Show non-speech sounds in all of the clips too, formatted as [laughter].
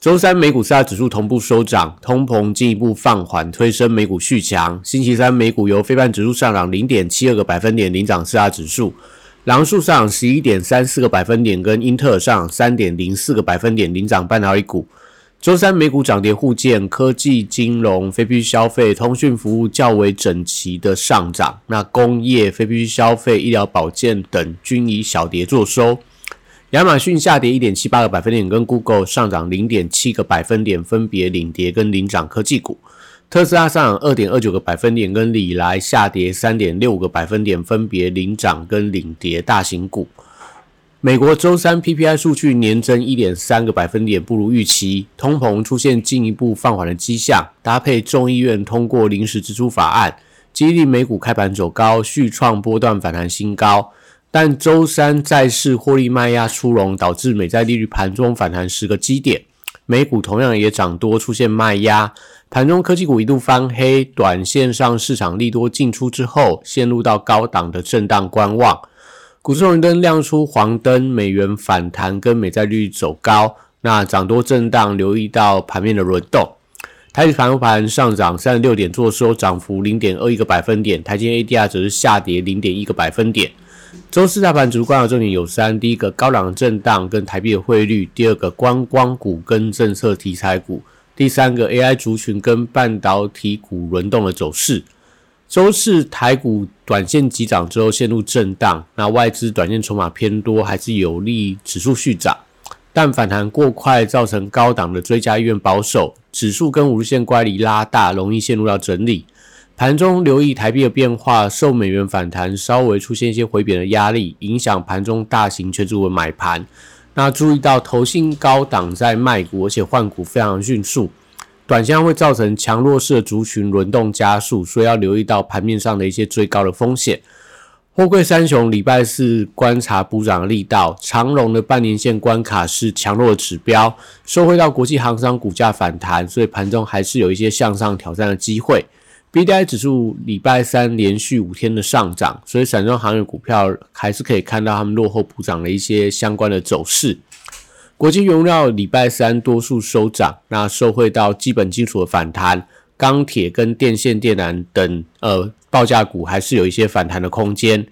周三美股四大指数同步收涨，通膨进一步放缓，推升美股续强。星期三美股由非半指数上涨零点七二个百分点领涨四大指数，狼数上涨十一点三四个百分点，跟英特尔上涨三点零四个百分点领涨半导体股。周三美股涨跌互见，科技、金融、非必需消费、通讯服务较为整齐的上涨，那工业、非必需消费、医疗保健等均以小跌作收。亚马逊下跌一点七八个百分点，跟 Google 上涨零点七个百分点，分别领跌跟领涨科技股。特斯拉上涨二点二九个百分点，跟里来下跌三点六个百分点，分别领涨跟领跌大型股。美国周三 PPI 数据年增一点三个百分点，不如预期，通膨出现进一步放缓的迹象，搭配众议院通过临时支出法案，激励美股开盘走高，续创波段反弹新高。但周三债市获利卖压出笼，导致美债利率盘中反弹十个基点，美股同样也涨多，出现卖压。盘中科技股一度翻黑，短线上市场利多进出之后，陷入到高档的震荡观望。股市红灯亮出黄灯，美元反弹跟美债率走高，那涨多震荡，留意到盘面的轮动。台指盘后盘上涨三十六点，做收涨幅零点二一个百分点，台积 ADR 则是下跌零点一个百分点。周四大盘主观的重点有三：第一个高档震荡跟台币的汇率；第二个观光股跟政策题材股；第三个 AI 族群跟半导体股轮动的走势。周四台股短线急涨之后陷入震荡，那外资短线筹码偏多，还是有利指数续涨，但反弹过快造成高档的追加意愿保守，指数跟五日线乖离拉大，容易陷入到整理。盘中留意台币的变化，受美元反弹稍微出现一些回贬的压力，影响盘中大型权重的买盘。那注意到投信高档在卖股，而且换股非常迅速，短线会造成强弱势的族群轮动加速，所以要留意到盘面上的一些最高的风险。货柜三雄礼拜四观察补涨的力道，长荣的半年线关卡是强弱指标，收回到国际航商股价反弹，所以盘中还是有一些向上挑战的机会。B D I 指数礼拜三连续五天的上涨，所以散装行业股票还是可以看到他们落后补涨的一些相关的走势。国际原料礼拜三多数收涨，那受惠到基本金属的反弹，钢铁跟电线电缆等呃报价股还是有一些反弹的空间。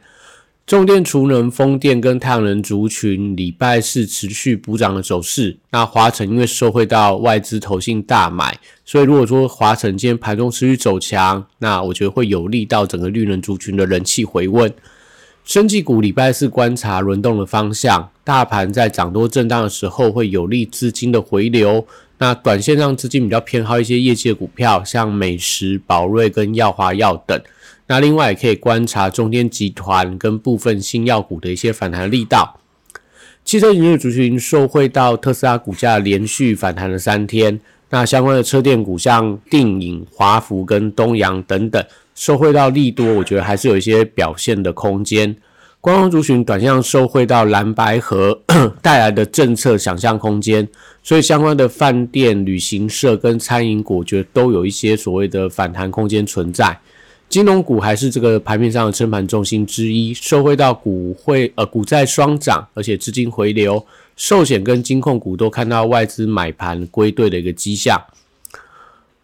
重电、储能、风电跟太阳能族群礼拜四持续补涨的走势。那华晨因为受惠到外资投信大买，所以如果说华晨今天盘中持续走强，那我觉得会有利到整个绿能族群的人气回温。生技股礼拜四观察轮动的方向，大盘在涨多震荡的时候会有利资金的回流。那短线上资金比较偏好一些业绩股票，像美食、宝瑞跟耀华药等。那另外也可以观察中天集团跟部分新药股的一些反弹力道。汽车营业族群受惠到特斯拉股价连续反弹了三天，那相关的车电股像定影、华福跟东阳等等，受惠到利多，我觉得还是有一些表现的空间。观光族群短向受惠到蓝白河 [coughs] 带来的政策想象空间，所以相关的饭店、旅行社跟餐饮股，我觉得都有一些所谓的反弹空间存在。金融股还是这个盘面上的撑盘重心之一，受惠到股汇呃股债双涨，而且资金回流，寿险跟金控股都看到外资买盘归队的一个迹象。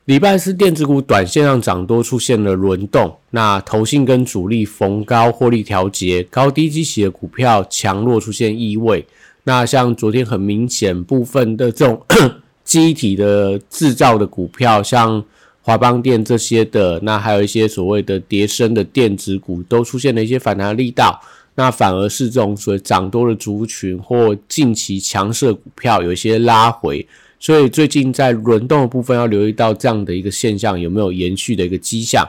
礼拜四电子股短线上涨多出现了轮动，那投信跟主力逢高获利调节，高低基企的股票强弱出现异位。那像昨天很明显部分的这种机体的制造的股票，像。华邦电这些的，那还有一些所谓的叠升的电子股，都出现了一些反弹力道。那反而是这种所谓涨多的族群或近期强势股票有一些拉回。所以最近在轮动的部分要留意到这样的一个现象有没有延续的一个迹象。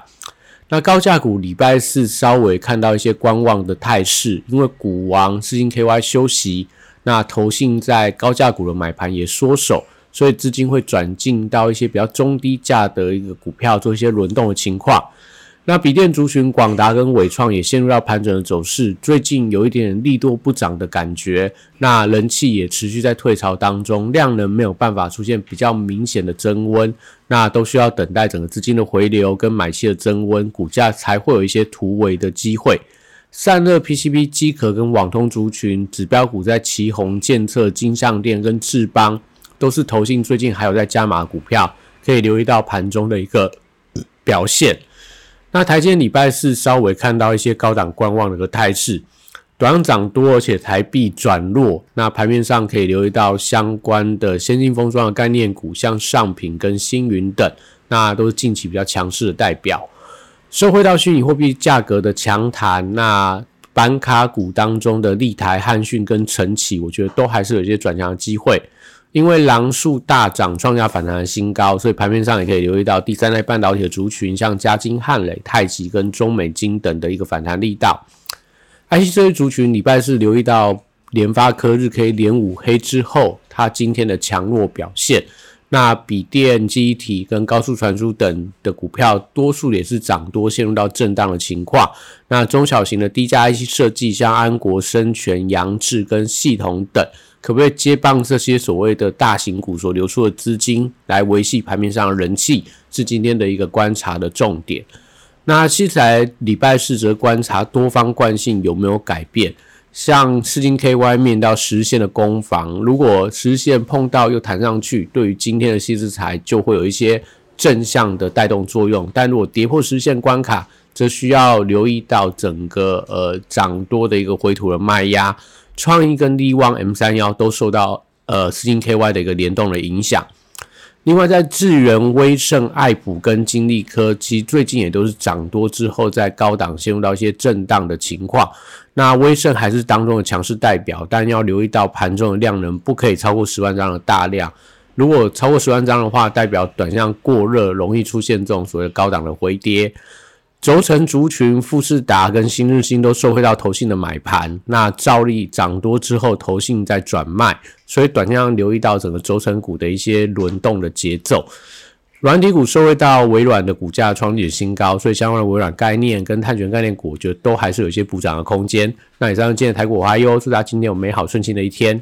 那高价股礼拜四稍微看到一些观望的态势，因为股王资金 KY 休息，那投信在高价股的买盘也缩手。所以资金会转进到一些比较中低价的一个股票做一些轮动的情况。那笔电族群广达跟伟创也陷入到盘整的走势，最近有一点力多不涨的感觉，那人气也持续在退潮当中，量能没有办法出现比较明显的增温，那都需要等待整个资金的回流跟买气的增温，股价才会有一些突围的机会。散热 PCB 机壳跟网通族群指标股在旗宏、建策、金相电跟智邦都是投信最近还有在加码股票，可以留意到盘中的一个表现。那台积礼拜四稍微看到一些高档观望的一个态势，短涨多，而且台币转弱。那盘面上可以留意到相关的先进封装的概念股，像上品跟星云等，那都是近期比较强势的代表。收回到虚拟货币价格的强弹，那板卡股当中的立台、汉讯跟晨起，我觉得都还是有一些转强的机会。因为狼树大涨，创下反弹的新高，所以盘面上也可以留意到第三代半导体的族群，像嘉金、汉磊、太极跟中美金等的一个反弹力道。IC 这些族群礼拜四留意到联发科日 K 连五黑之后，它今天的强弱表现。那笔电、机体跟高速传输等的股票，多数也是涨多，陷入到震荡的情况。那中小型的低价 IC 设计，像安国、生全、扬智跟系统等。可不可以接棒这些所谓的大型股所流出的资金，来维系盘面上的人气，是今天的一个观察的重点。那接下来礼拜四则观察多方惯性有没有改变，像四金 KY 面到实线的攻防，如果实线碰到又弹上去，对于今天的细资材就会有一些正向的带动作用。但如果跌破实线关卡，则需要留意到整个呃涨多的一个回吐的卖压。创意跟力旺 M 三幺都受到呃四星 KY 的一个联动的影响。另外，在智源、威盛、爱普跟金利科，其实最近也都是涨多之后，在高档陷入到一些震荡的情况。那威盛还是当中的强势代表，但要留意到盘中的量能不可以超过十万张的大量。如果超过十万张的话，代表短向过热，容易出现这种所谓高档的回跌。轴承族群富士达跟新日新都受惠到投信的买盘，那照例涨多之后，投信在转卖，所以短线上留意到整个轴承股的一些轮动的节奏。软体股受惠到微软的股价创历史新高，所以相关的微软概念跟碳权概念股，我觉得都还是有一些补涨的空间。那以上今天的台股花优，祝大家今天有美好顺心的一天。